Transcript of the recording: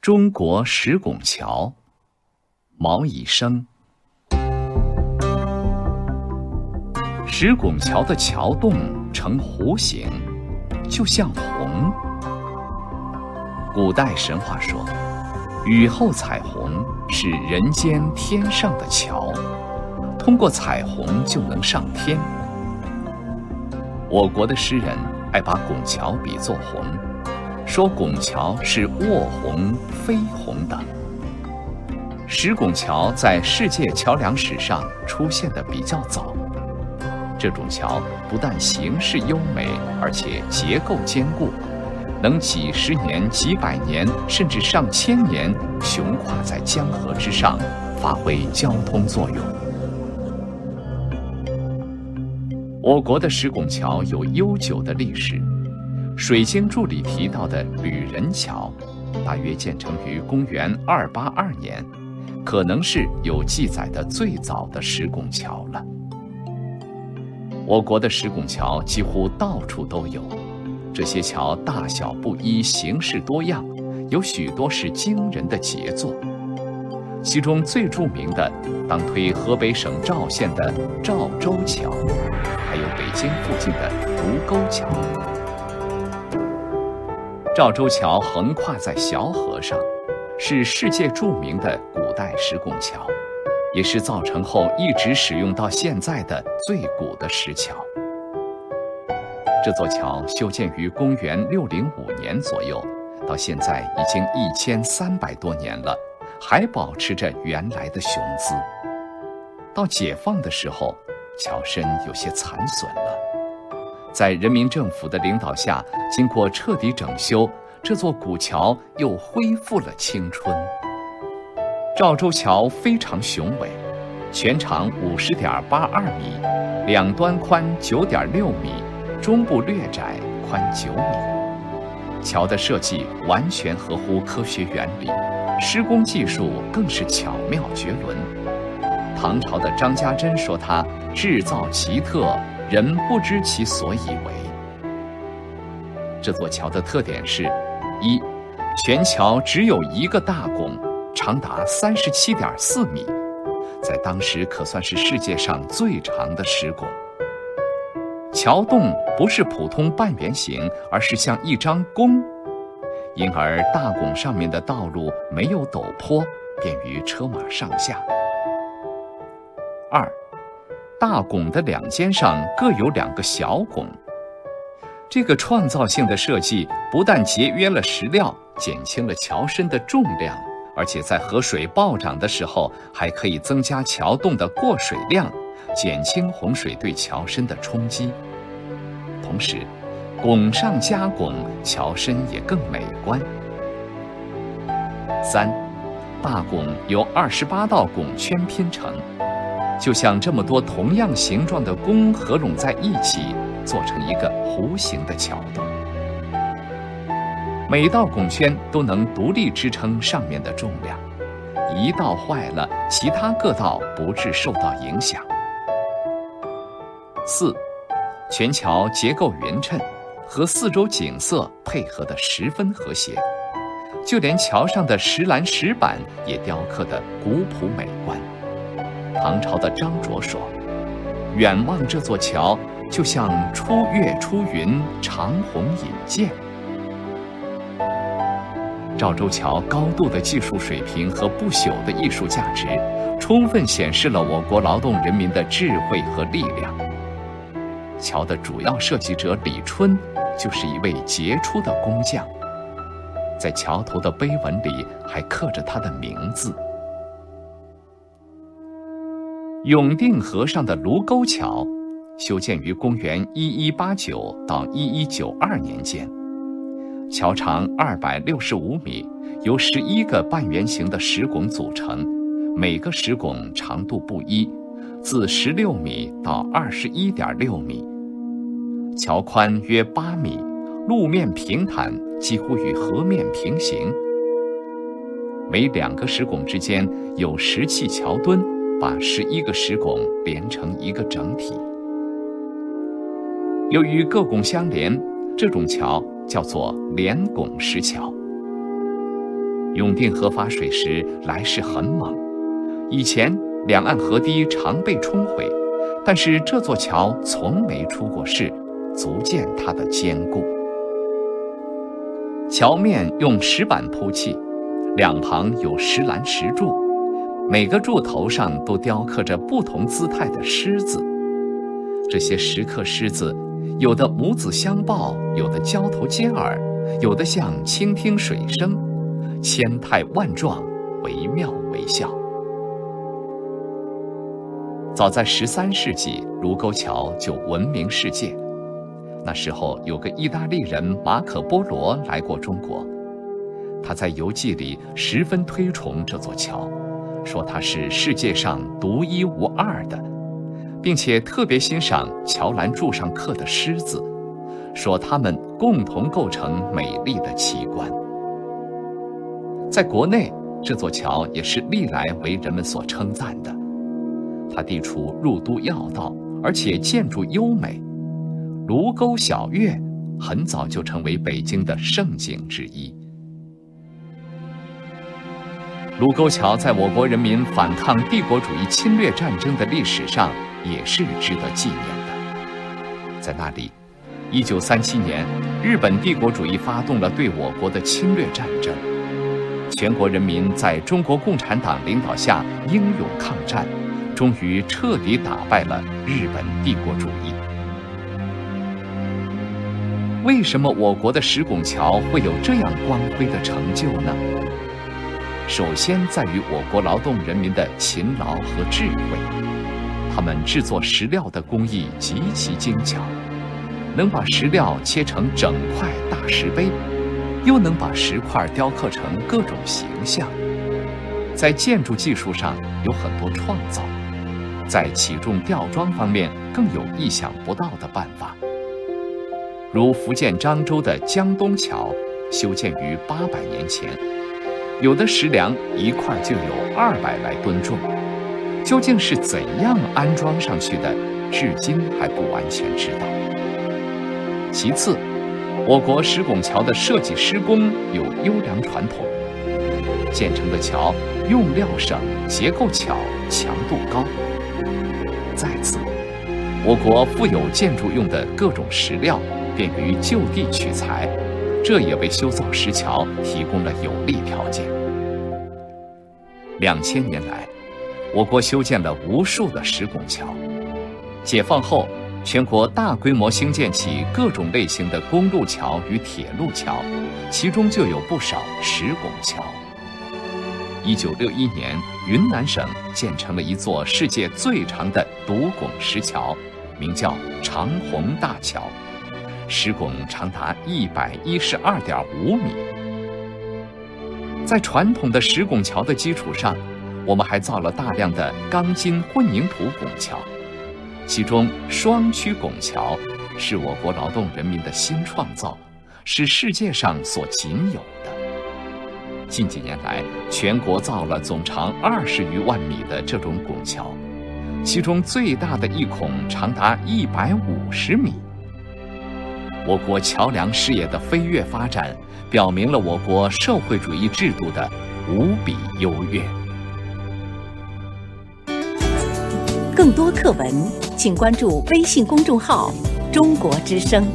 中国石拱桥，毛以升。石拱桥的桥洞呈弧形，就像虹。古代神话说，雨后彩虹是人间天上的桥，通过彩虹就能上天。我国的诗人爱把拱桥比作虹。说拱桥是卧虹、飞虹等。石拱桥在世界桥梁史上出现的比较早。这种桥不但形式优美，而且结构坚固，能几十年、几百年，甚至上千年雄跨在江河之上，发挥交通作用。我国的石拱桥有悠久的历史。《水经注》里提到的吕仁桥，大约建成于公元二八二年，可能是有记载的最早的石拱桥了。我国的石拱桥几乎到处都有，这些桥大小不一，形式多样，有许多是惊人的杰作。其中最著名的，当推河北省赵县的赵州桥，还有北京附近的卢沟桥。赵州桥横跨在小河上，是世界著名的古代石拱桥，也是造成后一直使用到现在的最古的石桥。这座桥修建于公元六零五年左右，到现在已经一千三百多年了，还保持着原来的雄姿。到解放的时候，桥身有些残损了。在人民政府的领导下，经过彻底整修，这座古桥又恢复了青春。赵州桥非常雄伟，全长五十点八二米，两端宽九点六米，中部略窄，宽九米。桥的设计完全合乎科学原理，施工技术更是巧妙绝伦。唐朝的张家珍说：“它制造奇特。”人不知其所以为。这座桥的特点是：一，全桥只有一个大拱，长达三十七点四米，在当时可算是世界上最长的石拱。桥洞不是普通半圆形，而是像一张弓，因而大拱上面的道路没有陡坡，便于车马上下。二。大拱的两肩上各有两个小拱，这个创造性的设计不但节约了石料，减轻了桥身的重量，而且在河水暴涨的时候，还可以增加桥洞的过水量，减轻洪水对桥身的冲击。同时，拱上加拱，桥身也更美观。三，大拱由二十八道拱圈拼成。就像这么多同样形状的弓合拢在一起，做成一个弧形的桥洞。每道拱圈都能独立支撑上面的重量，一道坏了，其他各道不致受到影响。四，全桥结构匀称，和四周景色配合得十分和谐，就连桥上的石栏石板也雕刻得古朴美观。唐朝的张卓说：“远望这座桥，就像出月出云，长虹引箭。”赵州桥高度的技术水平和不朽的艺术价值，充分显示了我国劳动人民的智慧和力量。桥的主要设计者李春，就是一位杰出的工匠，在桥头的碑文里还刻着他的名字。永定河上的卢沟桥，修建于公元一一八九到一一九二年间。桥长二百六十五米，由十一个半圆形的石拱组成，每个石拱长度不一，自十六米到二十一点六米。桥宽约八米，路面平坦，几乎与河面平行。每两个石拱之间有石砌桥墩。把十一个石拱连成一个整体。由于各拱相连，这种桥叫做连拱石桥。永定河发水时来势很猛，以前两岸河堤常被冲毁，但是这座桥从没出过事，足见它的坚固。桥面用石板铺砌，两旁有石栏石柱，每个柱头上都雕刻着不同姿态的狮子。这些石刻狮子，有的母子相抱，有的交头接耳，有的像倾听水声，千态万状，惟妙惟肖。早在十三世纪，卢沟桥就闻名世界。那时候有个意大利人马可·波罗来过中国，他在游记里十分推崇这座桥，说它是世界上独一无二的，并且特别欣赏桥栏柱上刻的狮子，说它们共同构成美丽的奇观。在国内，这座桥也是历来为人们所称赞的，它地处入都要道，而且建筑优美。卢沟晓月很早就成为北京的盛景之一。卢沟桥在我国人民反抗帝国主义侵略战争的历史上也是值得纪念的。在那里，1937年，日本帝国主义发动了对我国的侵略战争，全国人民在中国共产党领导下英勇抗战，终于彻底打败了日本帝国主义。为什么我国的石拱桥会有这样光辉的成就呢？首先在于我国劳动人民的勤劳和智慧，他们制作石料的工艺极其精巧，能把石料切成整块大石碑，又能把石块雕刻成各种形象，在建筑技术上有很多创造，在起重吊装方面更有意想不到的办法。如福建漳州的江东桥，修建于八百年前，有的石梁一块就有二百来吨重，究竟是怎样安装上去的，至今还不完全知道。其次，我国石拱桥的设计施工有优良传统，建成的桥用料省、结构巧、强度高。再次，我国富有建筑用的各种石料。便于就地取材，这也为修造石桥提供了有利条件。两千年来，我国修建了无数的石拱桥。解放后，全国大规模兴建起各种类型的公路桥与铁路桥，其中就有不少石拱桥。一九六一年，云南省建成了一座世界最长的独拱石桥，名叫长虹大桥。石拱长达一百一十二点五米，在传统的石拱桥的基础上，我们还造了大量的钢筋混凝土拱桥，其中双曲拱桥是我国劳动人民的新创造，是世界上所仅有的。近几年来，全国造了总长二十余万米的这种拱桥，其中最大的一孔长达一百五十米。我国桥梁事业的飞跃发展，表明了我国社会主义制度的无比优越。更多课文，请关注微信公众号“中国之声”。